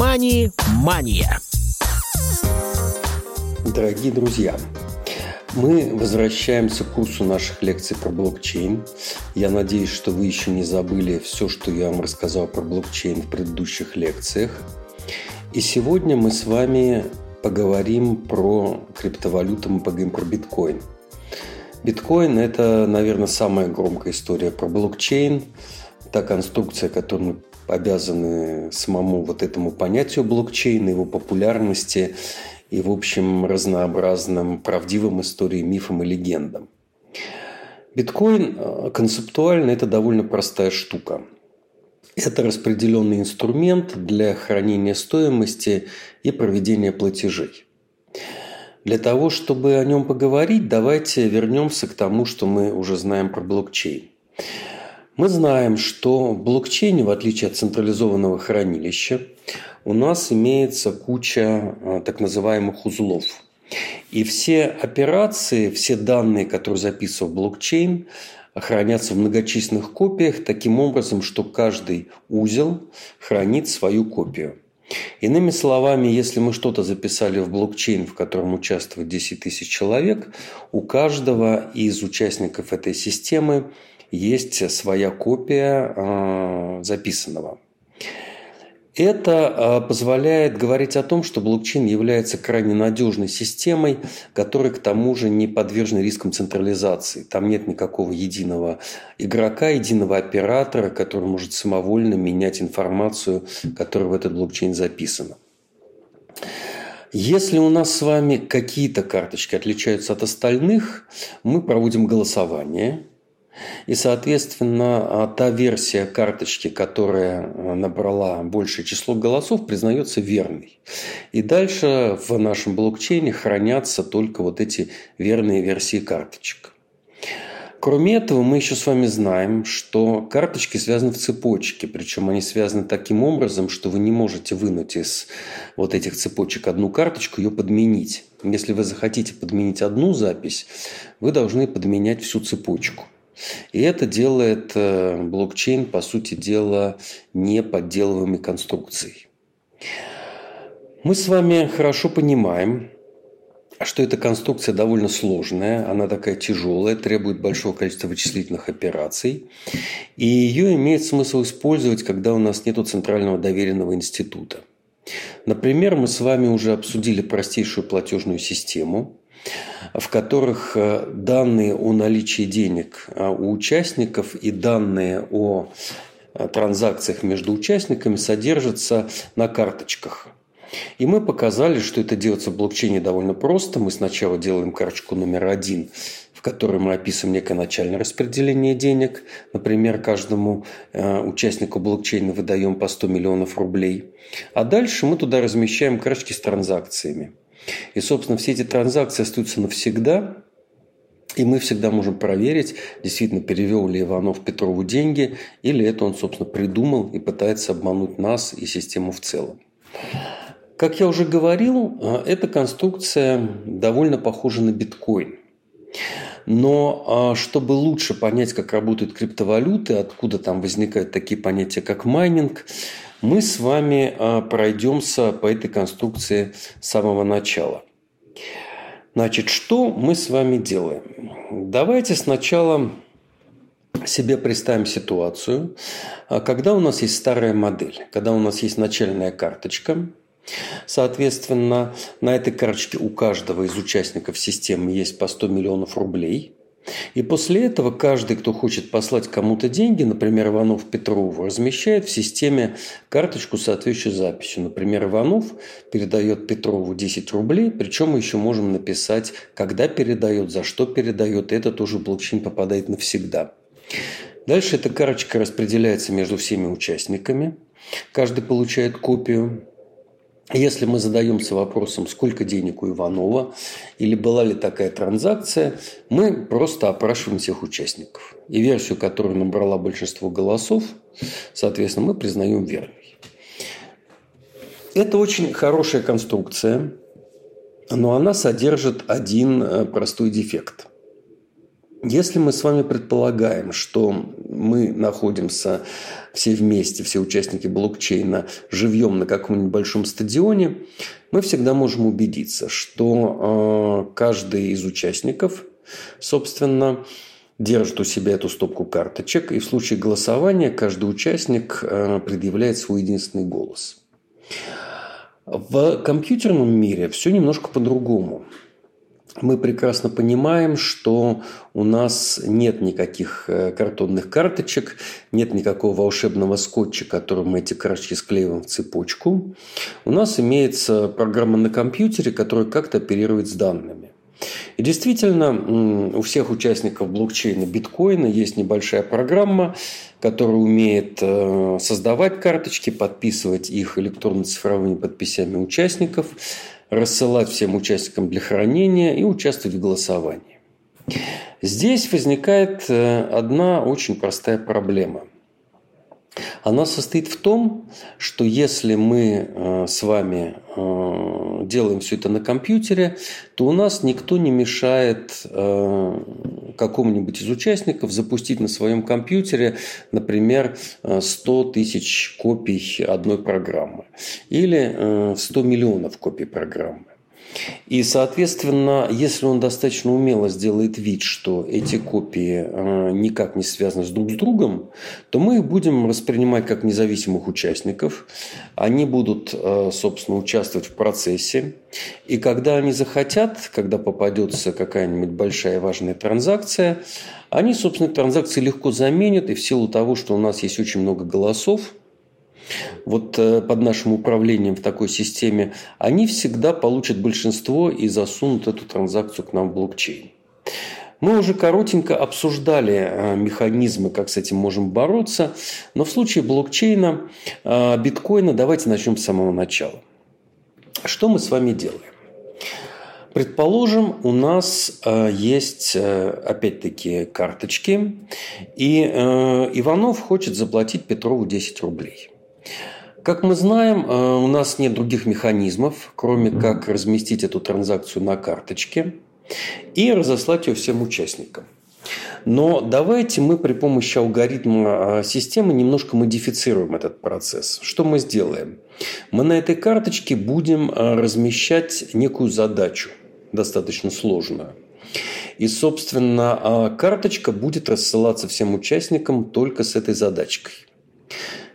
Мани-мания. Дорогие друзья, мы возвращаемся к курсу наших лекций про блокчейн. Я надеюсь, что вы еще не забыли все, что я вам рассказал про блокчейн в предыдущих лекциях. И сегодня мы с вами поговорим про криптовалюту, мы поговорим про биткоин. Биткоин – это, наверное, самая громкая история про блокчейн. Та конструкция, которую мы обязаны самому вот этому понятию блокчейна, его популярности и, в общем, разнообразным правдивым историям, мифам и легендам. Биткоин э, концептуально это довольно простая штука. Это распределенный инструмент для хранения стоимости и проведения платежей. Для того, чтобы о нем поговорить, давайте вернемся к тому, что мы уже знаем про блокчейн. Мы знаем, что в блокчейне, в отличие от централизованного хранилища, у нас имеется куча а, так называемых узлов. И все операции, все данные, которые записывают в блокчейн, хранятся в многочисленных копиях таким образом, что каждый узел хранит свою копию. Иными словами, если мы что-то записали в блокчейн, в котором участвует 10 тысяч человек, у каждого из участников этой системы есть своя копия а, записанного. Это а, позволяет говорить о том, что блокчейн является крайне надежной системой, которая к тому же не подвержена рискам централизации. Там нет никакого единого игрока, единого оператора, который может самовольно менять информацию, которая в этот блокчейн записана. Если у нас с вами какие-то карточки отличаются от остальных, мы проводим голосование – и, соответственно, а, та версия карточки, которая а, набрала большее число голосов, признается верной. И дальше в нашем блокчейне хранятся только вот эти верные версии карточек. Кроме этого, мы еще с вами знаем, что карточки связаны в цепочке, причем они связаны таким образом, что вы не можете вынуть из вот этих цепочек одну карточку, ее подменить. Если вы захотите подменить одну запись, вы должны подменять всю цепочку. И это делает э, блокчейн, по сути дела, неподделываемой конструкцией. Мы с вами хорошо понимаем, что эта конструкция довольно сложная, она такая тяжелая, требует большого количества вычислительных операций. И ее имеет смысл использовать, когда у нас нет центрального доверенного института. Например, мы с вами уже обсудили простейшую платежную систему, в которых э, данные о наличии денег а, у участников и данные о э, транзакциях между участниками содержатся на карточках. И мы показали, что это делается в блокчейне довольно просто. Мы сначала делаем карточку номер один, в которой мы описываем некое начальное распределение денег. Например, каждому э, участнику блокчейна выдаем по 100 миллионов рублей. А дальше мы туда размещаем карточки с транзакциями. И, собственно, все эти транзакции остаются навсегда, и мы всегда можем проверить, действительно перевел ли Иванов Петрову деньги, или это он, собственно, придумал и пытается обмануть нас и систему в целом. Как я уже говорил, э, эта конструкция довольно похожа на биткоин. Но а, чтобы лучше понять, как работают криптовалюты, откуда там возникают такие понятия, как майнинг, мы с вами а, пройдемся по этой конструкции с самого начала. Значит, что мы с вами делаем? Давайте сначала себе представим ситуацию, а, когда у нас есть старая модель, когда у нас есть начальная карточка, Соответственно, на этой карточке у каждого из участников системы есть по 100 миллионов рублей. И после этого каждый, кто хочет послать кому-то деньги, например, Иванов Петрову, размещает в системе карточку с соответствующей записью. Например, Иванов передает Петрову 10 рублей, причем мы еще можем написать, когда передает, за что передает. Это тоже блокчейн попадает навсегда. Дальше эта карточка распределяется между всеми участниками. Каждый получает копию. Если мы задаемся вопросом, сколько денег у Иванова или была ли такая транзакция, мы просто опрашиваем всех участников. И версию, которую набрала большинство голосов, соответственно, мы признаем верной. Это очень хорошая конструкция, но она содержит один э, простой дефект. Если мы с вами предполагаем, что мы находимся все вместе, все участники блокчейна, живьем на каком-нибудь большом стадионе, мы всегда можем убедиться, что э, каждый из участников, собственно, держит у себя эту стопку карточек, и в случае голосования каждый участник э, предъявляет свой единственный голос. В компьютерном мире все немножко по-другому мы прекрасно понимаем, что у нас нет никаких э, картонных карточек, нет никакого волшебного скотча, которым мы эти карточки склеиваем в цепочку. У нас имеется программа на компьютере, которая как-то оперирует с данными. И действительно, у всех участников блокчейна биткоина есть небольшая программа, которая умеет э, создавать карточки, подписывать их электронно-цифровыми подписями участников, рассылать всем участникам для хранения и участвовать в голосовании. Здесь возникает э, одна очень простая проблема. Она состоит в том, что если мы э, с вами э, делаем все это на компьютере, то у нас никто не мешает какому-нибудь из участников запустить на своем компьютере, например, 100 тысяч копий одной программы или 100 миллионов копий программы. И, соответственно, если он достаточно умело сделает вид, что эти копии э, никак не связаны с друг с другом, то мы их будем воспринимать как независимых участников. Они будут, э, собственно, участвовать в процессе. И когда они захотят, когда попадется какая-нибудь большая важная транзакция, они, собственно, транзакции легко заменят. И в силу того, что у нас есть очень много голосов – вот э, под нашим управлением в такой системе, они всегда получат большинство и засунут эту транзакцию к нам в блокчейн. Мы уже коротенько обсуждали э, механизмы, как с этим можем бороться, но в случае блокчейна, э, биткоина, давайте начнем с самого начала. Что мы с вами делаем? Предположим, у нас есть, опять-таки, карточки, и Иванов хочет заплатить Петрову 10 рублей. Как мы знаем, э, у нас нет других механизмов, кроме как разместить эту транзакцию на карточке и разослать ее всем участникам. Но давайте мы при помощи алгоритма э, системы немножко модифицируем этот процесс. Что мы сделаем? Мы на этой карточке будем э, размещать некую задачу, достаточно сложную. И, собственно, карточка будет рассылаться всем участникам только с этой задачкой.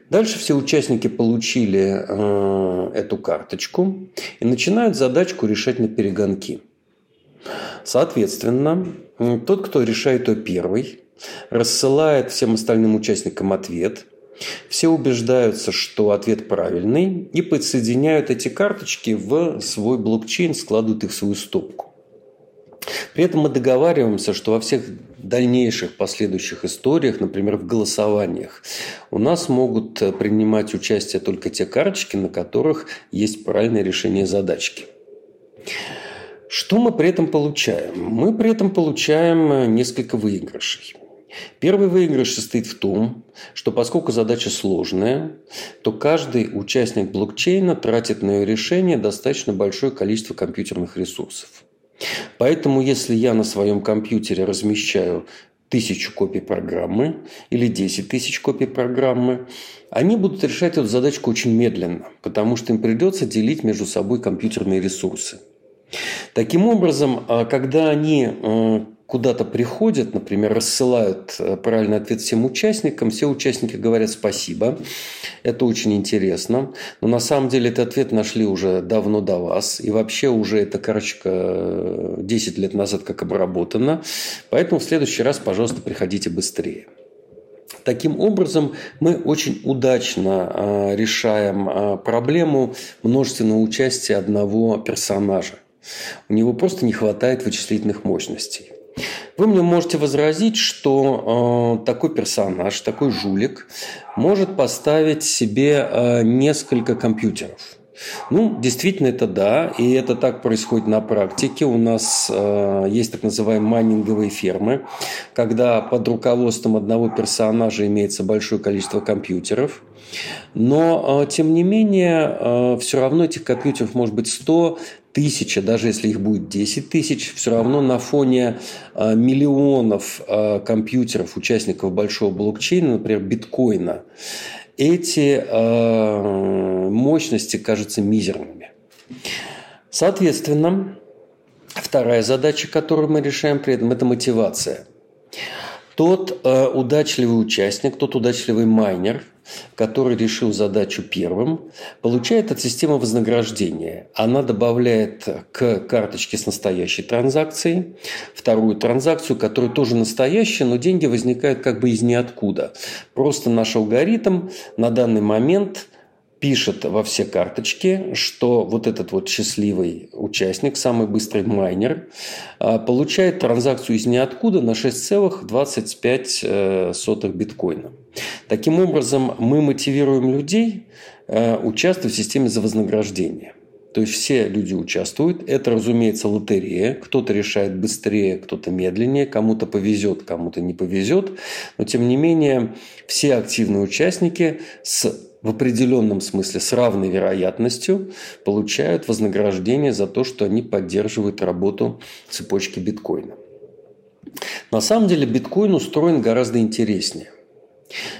Дальше все участники получили э, эту карточку и начинают задачку решать на перегонки. Соответственно, тот, кто решает ее первый, рассылает всем остальным участникам ответ. Все убеждаются, что ответ правильный, и подсоединяют эти карточки в свой блокчейн, складывают их в свою стопку. При этом мы договариваемся, что во всех дальнейших последующих историях, например, в голосованиях, у нас могут э, принимать участие только те карточки, на которых есть правильное решение задачки. Что мы при этом получаем? Мы при этом получаем э, несколько выигрышей. Первый выигрыш состоит в том, что поскольку задача сложная, то каждый участник блокчейна тратит на ее решение достаточно большое количество компьютерных ресурсов. Поэтому, если я на своем компьютере размещаю тысячу копий программы или 10 тысяч копий программы, они будут решать эту задачку очень медленно, потому что им придется делить между собой компьютерные ресурсы. Таким образом, а, когда они а, куда-то приходят, например, рассылают э, правильный ответ всем участникам, все участники говорят спасибо, это очень интересно, но на самом деле этот ответ нашли уже давно до вас, и вообще уже эта карточка 10 лет назад как обработана, поэтому в следующий раз, пожалуйста, приходите быстрее. Таким образом, мы очень удачно а, решаем проблему множественного участия одного персонажа. У него просто не хватает вычислительных мощностей. Вы мне можете возразить, что э, такой персонаж, такой жулик может поставить себе э, несколько компьютеров. Ну, действительно, это да, и это так происходит на практике. У нас э, есть так называемые майнинговые фермы, когда под руководством одного персонажа имеется большое количество компьютеров. Но, э, тем не менее, э, все равно этих компьютеров может быть 100, тысяча, даже если их будет 10 тысяч, все равно на фоне а, миллионов а, компьютеров, участников большого блокчейна, например, биткоина, эти а, мощности кажутся мизерными. Соответственно, вторая задача, которую мы решаем при этом, это мотивация. Тот э, удачливый участник, тот удачливый майнер – который решил задачу первым, получает от системы вознаграждения. Она добавляет к карточке с настоящей транзакцией вторую транзакцию, которая тоже настоящая, но деньги возникают как бы из ниоткуда. Просто наш алгоритм на данный момент пишет во все карточки, что вот этот вот счастливый участник, самый быстрый майнер, а, получает транзакцию из ниоткуда на 6,25 э, биткоина. Таким образом, мы мотивируем людей э, участвовать в системе за вознаграждение. То есть все люди участвуют. Это, разумеется, лотерея. Кто-то решает быстрее, кто-то медленнее. Кому-то повезет, кому-то не повезет. Но, тем не менее, все активные участники с в определенном смысле с равной вероятностью получают вознаграждение за то, что они поддерживают работу цепочки биткоина. На самом деле биткоин устроен гораздо интереснее.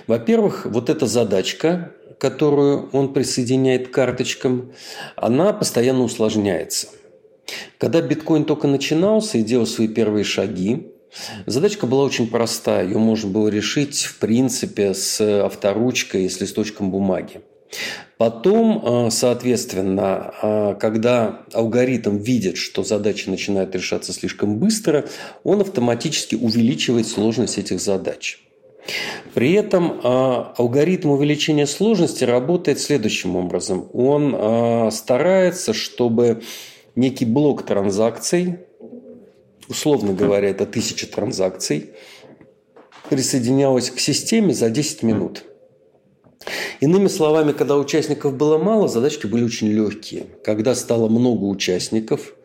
Во-первых, вот эта задачка, которую он присоединяет к карточкам, она постоянно усложняется. Когда биткоин только начинался и делал свои первые шаги, Задачка была очень простая. Ее можно было решить, в принципе, с авторучкой и с листочком бумаги. Потом, э, соответственно, э, когда алгоритм видит, что задача начинает решаться слишком быстро, он автоматически увеличивает сложность этих задач. При этом э, алгоритм увеличения сложности работает следующим образом. Он старается, чтобы некий блок транзакций, условно говоря, это тысяча транзакций, присоединялась к системе за 10 минут. Иными словами, когда участников было мало, задачки были очень легкие. Когда стало много участников,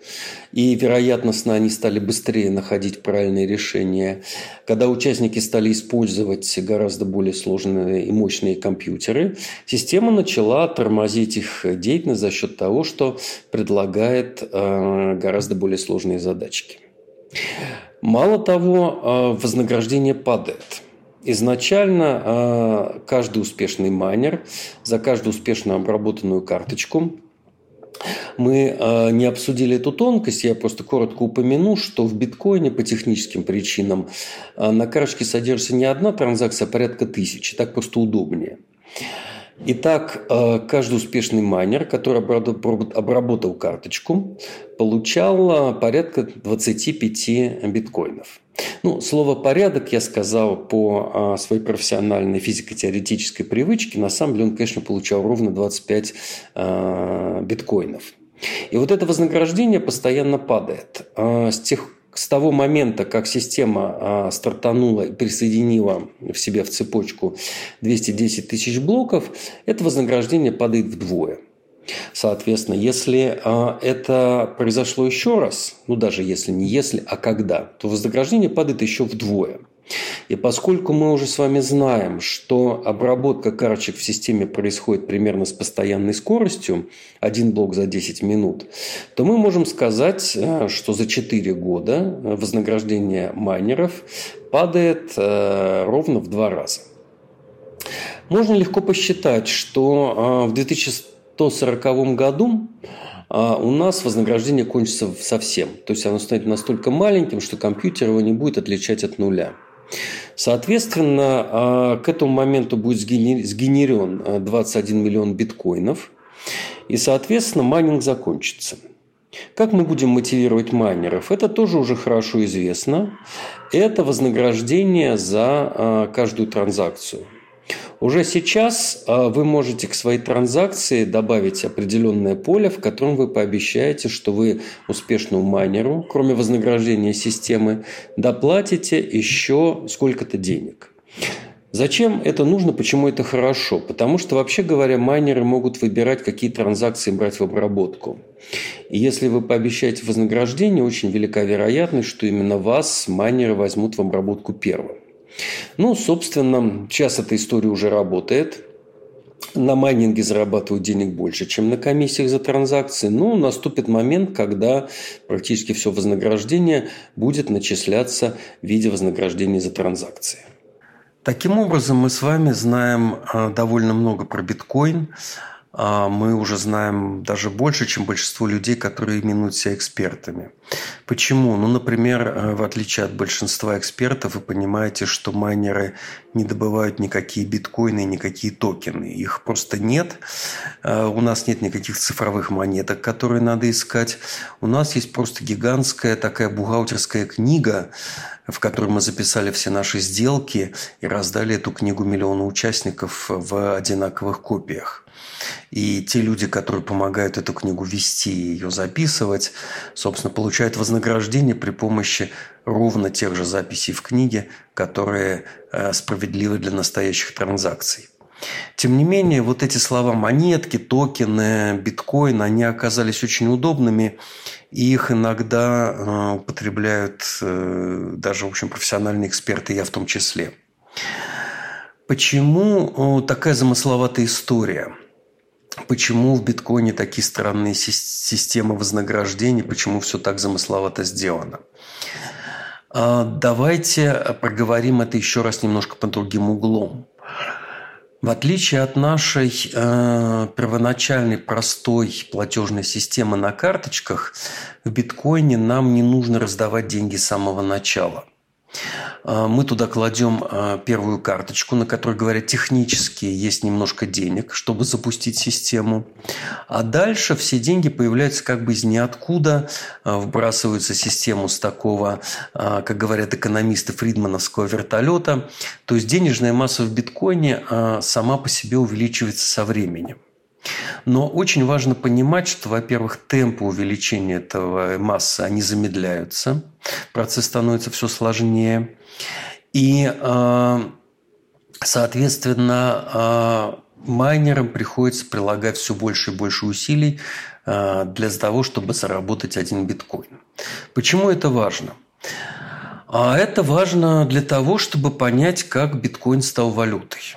и вероятностно они стали быстрее находить правильные решения, когда участники стали использовать гораздо более сложные и мощные компьютеры, система начала тормозить их деятельность за счет того, что предлагает э, гораздо более сложные задачки. Мало того, э, вознаграждение падает. Изначально э, каждый успешный майнер за каждую успешно обработанную карточку мы э, не обсудили эту тонкость, я просто коротко упомяну, что в биткоине по техническим причинам на карточке содержится не одна транзакция, а порядка тысячи. Так просто удобнее. Итак, э, каждый успешный майнер, который обработал карточку, получал э, порядка 25 биткоинов. Ну, слово «порядок» я сказал по э, своей профессиональной физико-теоретической привычке. На самом деле он, конечно, получал ровно 25 биткоинов. И вот это вознаграждение постоянно падает. С тех с того момента, как система а, стартанула и присоединила в себе в цепочку 210 тысяч блоков, это вознаграждение падает вдвое. Соответственно, если а, это произошло еще раз, ну даже если не если, а когда, то вознаграждение падает еще вдвое. И поскольку мы уже с вами знаем, что обработка карточек в системе происходит примерно с постоянной скоростью, один блок за 10 минут, то мы можем сказать, э, что за 4 года вознаграждение майнеров падает э, ровно в два раза. Можно легко посчитать, что э, в 2140 году у нас вознаграждение кончится совсем. То есть оно станет настолько маленьким, что компьютер его не будет отличать от нуля. Соответственно, а, к этому моменту будет сгенерен 21 а, миллион биткоинов, и, соответственно, майнинг закончится. Как мы будем мотивировать майнеров? Это тоже уже хорошо известно. Это вознаграждение за а, каждую транзакцию – уже сейчас а, вы можете к своей транзакции добавить определенное поле, в котором вы пообещаете, что вы успешному майнеру, кроме вознаграждения системы, доплатите еще сколько-то денег. Зачем это нужно, почему это хорошо? Потому что, вообще говоря, майнеры могут выбирать, какие транзакции брать в обработку. И если вы пообещаете вознаграждение, очень велика вероятность, что именно вас майнеры возьмут в обработку первым. Ну, собственно, сейчас эта история уже работает. на майнинге зарабатывают денег больше, чем на комиссиях за транзакции, но наступит момент, когда практически все вознаграждение будет начисляться в виде вознаграждения за транзакции. Таким образом, мы с вами знаем а, довольно много про биткоин. А, мы уже знаем даже больше, чем большинство людей, которые именуют себя экспертами. Почему? Ну, например, э, в отличие от большинства экспертов, вы понимаете, что майнеры не добывают никакие биткоины, никакие токены. Их просто нет. Э, у нас нет никаких цифровых монеток, которые надо искать. У нас есть просто гигантская такая бухгалтерская книга, в которой мы записали все наши сделки и раздали эту книгу миллиону участников в одинаковых копиях. И те люди, которые помогают эту книгу вести и ее записывать, собственно, получают вознаграждение при помощи ровно тех же записей в книге, которые э, справедливы для настоящих транзакций. Тем не менее, вот эти слова монетки, токены, биткоин, они оказались очень удобными, и их иногда э, употребляют э, даже, в общем, профессиональные эксперты, я в том числе. Почему такая замысловатая история? Почему в биткоине такие странные системы вознаграждений, почему все так замысловато сделано. А, давайте проговорим это еще раз немножко под другим углом. В отличие от нашей э, первоначальной простой платежной системы на карточках, в биткоине нам не нужно раздавать деньги с самого начала. А, мы туда кладем а, первую карточку, на которой, говорят, технически есть немножко денег, чтобы запустить систему. А дальше все деньги появляются как бы из ниоткуда, а, вбрасываются систему с такого, как говорят экономисты, фридмановского вертолета. То есть денежная масса в биткоине сама по себе увеличивается со временем. Но очень важно понимать, что, во-первых, темпы увеличения этого массы, они замедляются, процесс становится все сложнее. И, а, соответственно, а, майнерам приходится прилагать все больше и больше усилий а, для того, чтобы заработать один биткоин. Почему это важно? А это важно для того, чтобы понять, как биткоин стал валютой.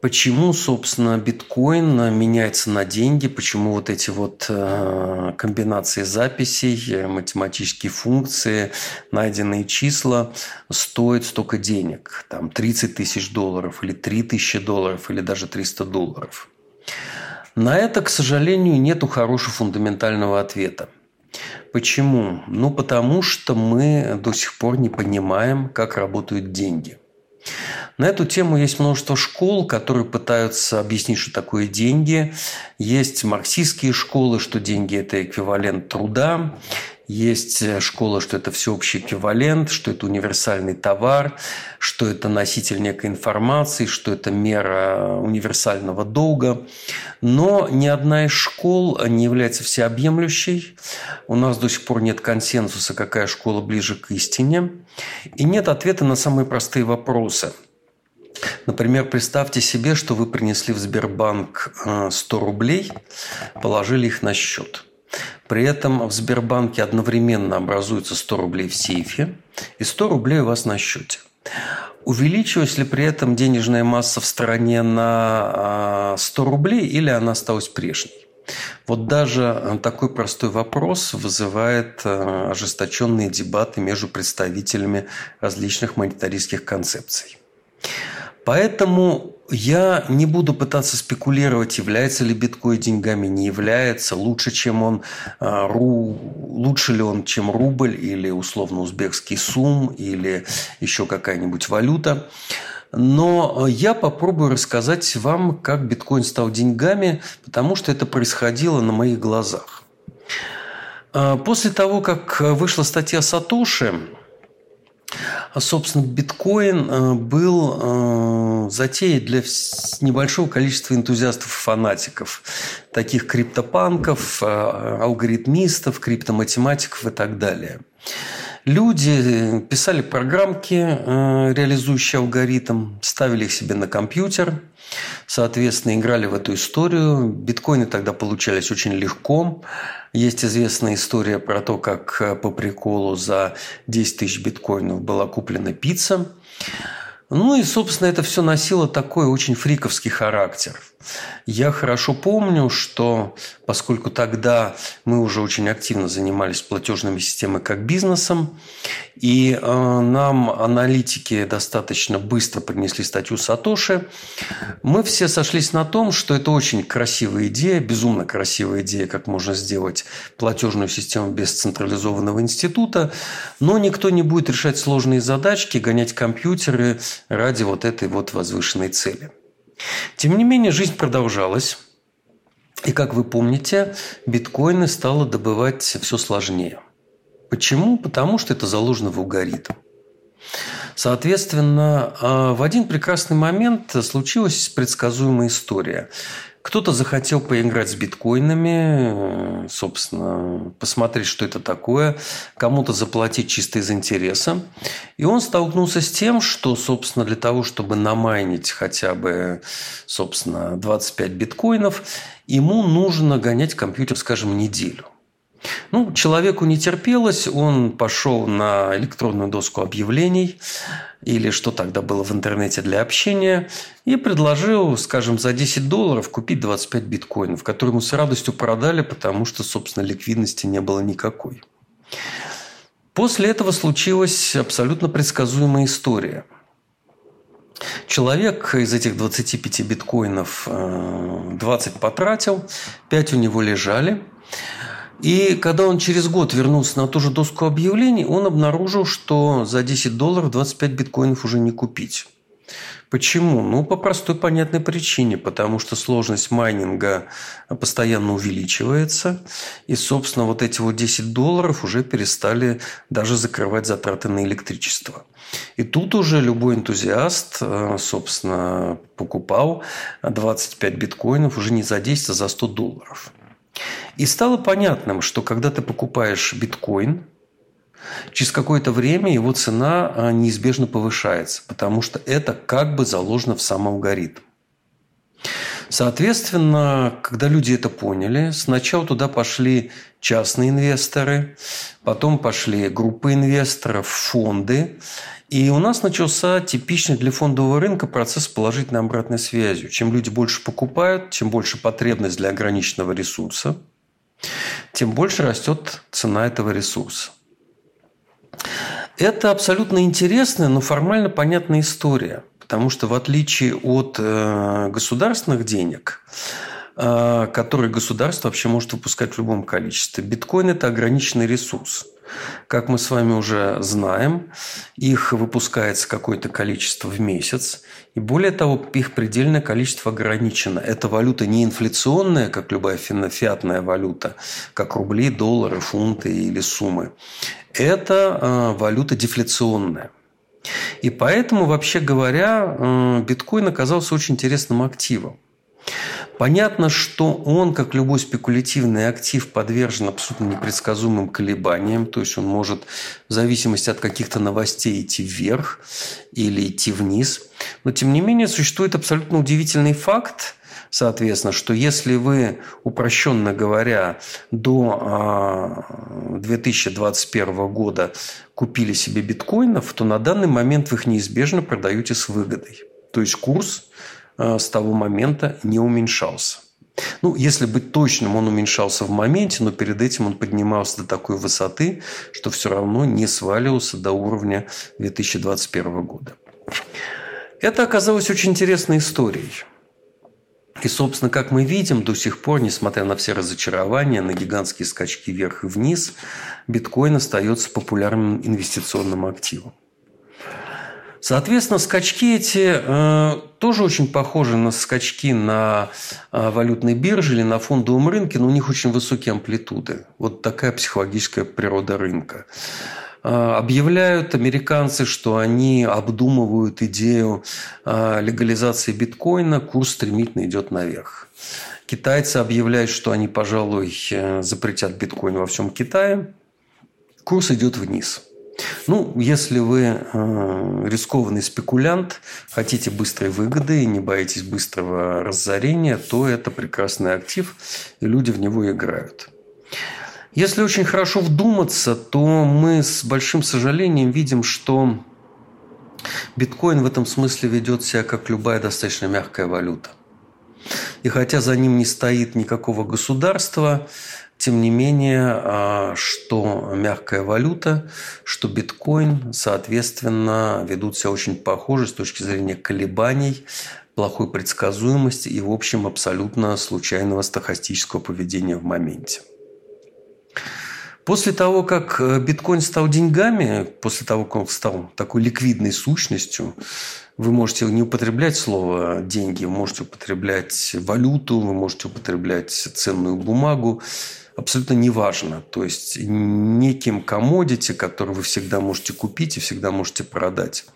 Почему, собственно, биткоин меняется на деньги? Почему вот эти вот э, комбинации записей, математические функции, найденные числа стоят столько денег? Там 30 тысяч долларов или 3 тысячи долларов или даже 300 долларов? На это, к сожалению, нет хорошего фундаментального ответа. Почему? Ну, потому что мы до сих пор не понимаем, как работают деньги – на эту тему есть множество школ, которые пытаются объяснить, что такое деньги. Есть марксистские школы, что деньги – это эквивалент труда. Есть э, школа, что это всеобщий эквивалент, что это универсальный товар, что это носитель некой информации, что это мера универсального долга. Но ни одна из школ не является всеобъемлющей. У нас до сих пор нет консенсуса, какая школа ближе к истине. И нет ответа на самые простые вопросы – Например, представьте себе, что вы принесли в Сбербанк 100 э, рублей, положили их на счет. При этом в Сбербанке одновременно образуется 100 рублей в сейфе и 100 рублей у вас на счете. Увеличилась ли при этом денежная масса в стране на 100 э, рублей или она осталась прежней? Вот даже э, такой простой вопрос вызывает ожесточенные дебаты между представителями различных монетаристских концепций. Поэтому я не буду пытаться спекулировать, является ли биткоин деньгами, не является, лучше, чем он, а, ру, лучше ли он, чем рубль или условно узбекский сум или еще какая-нибудь валюта. Но я попробую рассказать вам, как биткоин стал деньгами, потому что это происходило на моих глазах. А, после того, как вышла статья Сатоши, собственно, биткоин э, был э, затеей для небольшого количества энтузиастов и фанатиков, таких криптопанков, э, алгоритмистов, криптоматематиков и так далее. Люди писали программки, реализующие алгоритм, ставили их себе на компьютер, соответственно, играли в эту историю. Биткоины тогда получались очень легко. Есть известная история про то, как э, по приколу за 10 тысяч биткоинов была куплена пицца. Ну и, собственно, это все носило такой очень фриковский характер. Я хорошо помню, что поскольку тогда мы уже очень активно занимались платежными системами как бизнесом, и э, нам аналитики достаточно быстро принесли статью Сатоши, мы все сошлись на том, что это очень красивая идея, безумно красивая идея, как можно сделать платежную систему без централизованного института, но никто не будет решать сложные задачки, гонять компьютеры ради вот этой вот возвышенной цели. Тем не менее, жизнь продолжалась. И, как вы помните, биткоины стало добывать все сложнее. Почему? Потому что это заложено в алгоритм. Соответственно, а, в один прекрасный момент случилась предсказуемая история. Кто-то захотел поиграть с биткоинами, э, собственно, посмотреть, что это такое, кому-то заплатить чисто из интереса. И он столкнулся с тем, что, собственно, для того, чтобы намайнить хотя бы, собственно, 25 биткоинов, ему нужно гонять компьютер, скажем, неделю. Ну, человеку не терпелось, он пошел на электронную доску объявлений, или что тогда было в интернете для общения, и предложил, скажем, за 10 долларов купить 25 биткоинов, которые ему с радостью продали, потому что, собственно, ликвидности не было никакой. После этого случилась абсолютно предсказуемая история. Человек из этих 25 биткоинов 20 э, потратил, 5 у него лежали – и когда он через год вернулся на ту же доску объявлений, он обнаружил, что за 10 долларов 25 биткоинов уже не купить. Почему? Ну, по простой понятной причине. Потому что сложность майнинга постоянно увеличивается. И, собственно, вот эти вот 10 долларов уже перестали даже закрывать затраты на электричество. И тут уже любой энтузиаст, э, собственно, покупал 25 биткоинов уже не за 10, а за 100 долларов. И стало понятным, что когда ты покупаешь биткоин, через какое-то время его цена а, неизбежно повышается, потому что это как бы заложено в сам алгоритм. Соответственно, когда люди это поняли, сначала туда пошли частные инвесторы, потом пошли группы инвесторов, фонды. И у нас начался типичный для фондового рынка процесс положительной обратной связи. Чем люди больше покупают, чем больше потребность для ограниченного ресурса – тем больше растет цена этого ресурса. Это абсолютно интересная, но формально понятная история, потому что в отличие от э, государственных денег, э, которые государство вообще может выпускать в любом количестве, биткоин – это ограниченный ресурс – как мы с вами уже знаем, их выпускается какое-то количество в месяц. И более того, их предельное количество ограничено. Эта валюта не инфляционная, как любая фиатная валюта, как рубли, доллары, фунты или суммы. Это э, валюта дефляционная. И поэтому, вообще говоря, биткоин оказался очень интересным активом. Понятно, что он, как любой спекулятивный актив, подвержен абсолютно непредсказуемым колебаниям. То есть он может в зависимости от каких-то новостей идти вверх или идти вниз. Но тем не менее существует абсолютно удивительный факт, соответственно, что если вы, упрощенно говоря, до 2021 а, года купили себе биткоинов, то на данный момент вы их неизбежно продаете с выгодой. То есть курс Э, с того момента не уменьшался. Ну, если быть точным, он уменьшался в моменте, но перед этим он поднимался до такой высоты, что все равно не сваливался до уровня 2021 года. Это оказалось очень интересной историей. И, собственно, как мы видим, до сих пор, несмотря на все разочарования, на гигантские скачки вверх и вниз, биткоин остается популярным инвестиционным активом. Соответственно, скачки эти э, тоже очень похожи на скачки на э, валютной бирже или на фондовом рынке, но у них очень высокие амплитуды. Вот такая психологическая природа рынка. Э, объявляют американцы, что они обдумывают идею э, легализации биткоина, курс стремительно идет наверх. Китайцы объявляют, что они, пожалуй, э, запретят биткоин во всем Китае. Курс идет вниз – ну, если вы рискованный спекулянт, хотите быстрой выгоды и не боитесь быстрого разорения, то это прекрасный актив, и люди в него играют. Если очень хорошо вдуматься, то мы с большим сожалением видим, что Биткоин в этом смысле ведет себя как любая достаточно мягкая валюта. И хотя за ним не стоит никакого государства, тем не менее, а, что мягкая валюта, что биткоин, соответственно, ведут себя очень похоже с точки зрения колебаний, плохой предсказуемости и, в общем, абсолютно случайного стахастического поведения в моменте. После того, как э, биткоин стал деньгами, после того, как он стал такой ликвидной сущностью, вы можете не употреблять слово «деньги», вы можете употреблять валюту, вы можете употреблять ценную бумагу, абсолютно неважно. То есть неким комодити, который вы всегда можете купить и всегда можете продать.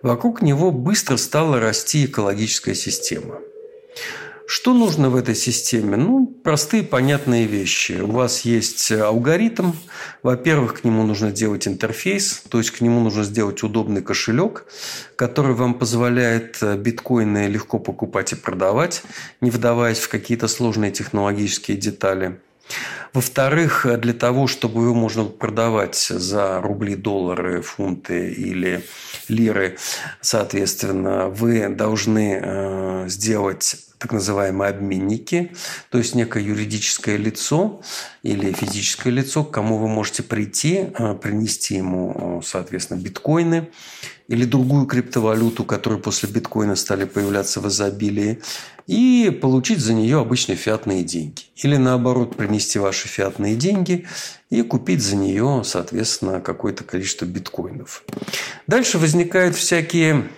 Вокруг него быстро стала расти экологическая система. Что нужно в этой системе? Ну, простые, понятные вещи. У вас есть алгоритм. Во-первых, к нему нужно сделать интерфейс, то есть к нему нужно сделать удобный кошелек, который вам позволяет биткоины легко покупать и продавать, не вдаваясь в какие-то сложные технологические детали. Во-вторых, для того, чтобы его можно продавать за рубли, доллары, фунты или лиры, соответственно, вы должны э, сделать так называемые обменники, то есть некое юридическое лицо или физическое лицо, к кому вы можете прийти, э, принести ему, э, соответственно, биткоины или другую криптовалюту, которые после биткоина стали появляться в изобилии, и получить за нее обычные фиатные деньги. Или наоборот, принести ваши фиатные деньги и купить за нее, соответственно, какое-то количество биткоинов. Дальше возникают всякие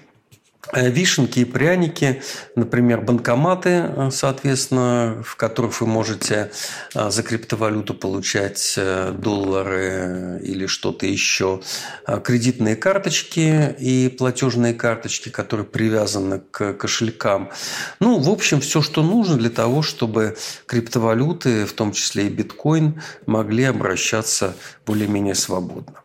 вишенки и пряники, например, банкоматы, э, соответственно, в которых вы можете э, за криптовалюту получать доллары или что-то еще, кредитные карточки и платежные карточки, которые привязаны к кошелькам. Ну, в общем, все, что нужно для того, чтобы криптовалюты, в том числе и биткоин, могли обращаться более-менее свободно.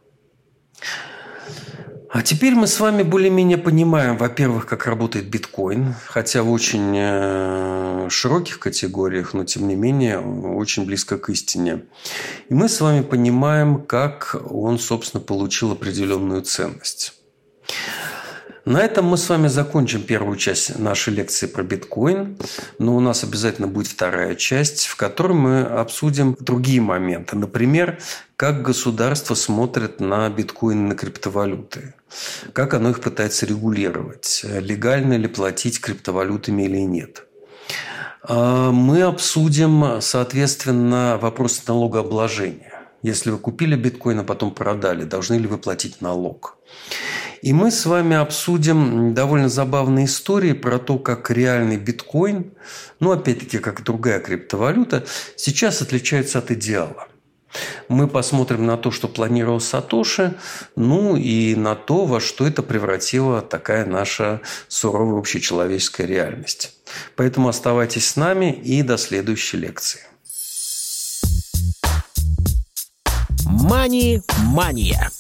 А теперь мы с вами более-менее понимаем, во-первых, как работает биткоин, хотя в очень э, широких категориях, но тем не менее очень близко к истине. И мы с вами понимаем, как он, собственно, получил определенную ценность. На этом мы с вами закончим первую часть нашей лекции про биткоин, но у нас обязательно будет вторая часть, в которой мы обсудим другие моменты. Например, как государство смотрит на биткоин, на криптовалюты, как оно их пытается регулировать, легально ли платить криптовалютами или нет. А мы обсудим, соответственно, вопрос налогообложения. Если вы купили биткоин, а потом продали, должны ли вы платить налог? И мы с вами обсудим довольно забавные истории про то, как реальный биткоин, ну, опять-таки, как другая криптовалюта, сейчас отличается от идеала. Мы посмотрим на то, что планировал Сатоши, ну и на то, во что это превратила такая наша суровая общечеловеческая реальность. Поэтому оставайтесь с нами и до следующей лекции. Мани-мания.